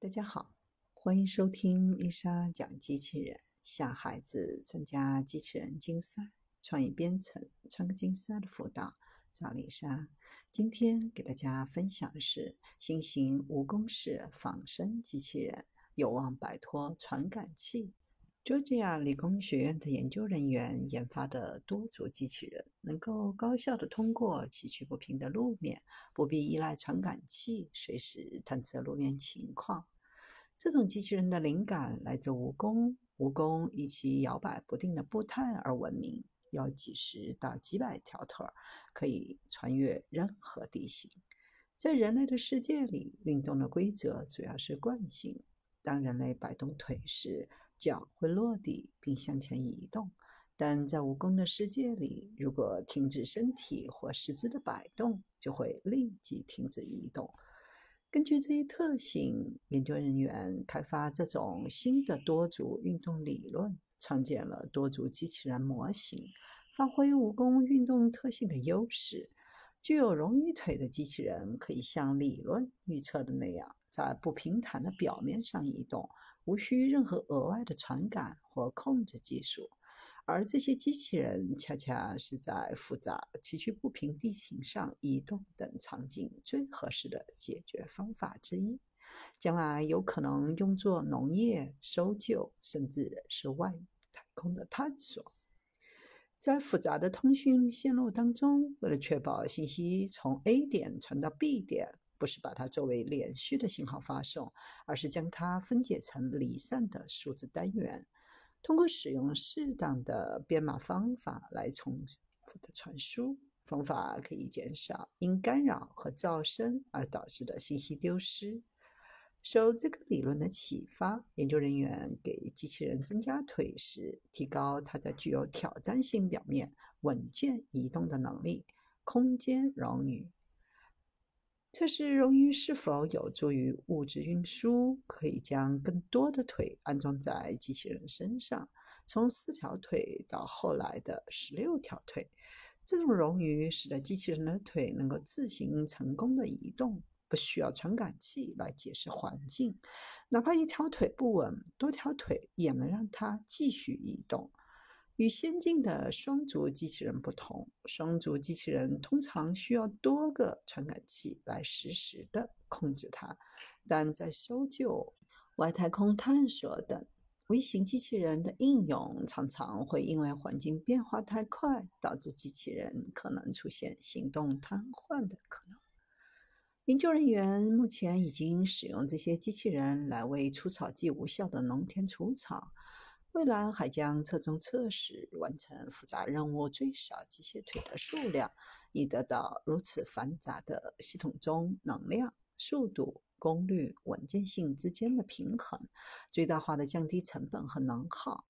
大家好，欢迎收听丽莎讲机器人，向孩子参加机器人竞赛、创意编程、创客竞赛的辅导。找丽莎。今天给大家分享的是新型无公式仿生机器人，有望摆脱传感器。Georgia 理工学院的研究人员研发的多足机器人，能够高效地通过崎岖不平的路面，不必依赖传感器，随时探测路面情况。这种机器人的灵感来自蜈蚣，蜈蚣以其摇摆不定的步态而闻名，有几十到几百条腿，可以穿越任何地形。在人类的世界里，运动的规则主要是惯性。当人类摆动腿时，脚会落地并向前移动；但在蜈蚣的世界里，如果停止身体或四肢的摆动，就会立即停止移动。根据这一特性，研究人员开发这种新的多足运动理论，创建了多足机器人模型，发挥蜈蚣运动特性的优势。具有冗余腿的机器人可以像理论预测的那样，在不平坦的表面上移动，无需任何额外的传感或控制技术。而这些机器人恰恰是在复杂、崎岖不平地形上移动等场景最合适的解决方法之一，将来有可能用作农业、搜救，甚至是外太空的探索。在复杂的通讯线路当中，为了确保信息从 A 点传到 B 点，不是把它作为连续的信号发送，而是将它分解成离散的数字单元。通过使用适当的编码方法来重复的传输，方法可以减少因干扰和噪声而导致的信息丢失。受这个理论的启发，研究人员给机器人增加腿时，提高它在具有挑战性表面稳健移动的能力。空间冗余。测试冗余是否有助于物质运输，可以将更多的腿安装在机器人身上，从四条腿到后来的十六条腿。这种冗余使得机器人的腿能够自行成功的移动，不需要传感器来解释环境。哪怕一条腿不稳，多条腿也能让它继续移动。与先进的双足机器人不同，双足机器人通常需要多个传感器来实时的控制它。但在搜救、外太空探索等微型机器人的应用，常常会因为环境变化太快，导致机器人可能出现行动瘫痪的可能。研究人员目前已经使用这些机器人来为除草剂无效的农田除草。未来还将侧重测试完成复杂任务最少机械腿的数量，以得到如此繁杂的系统中能量、速度、功率、稳健性之间的平衡，最大化的降低成本和能耗。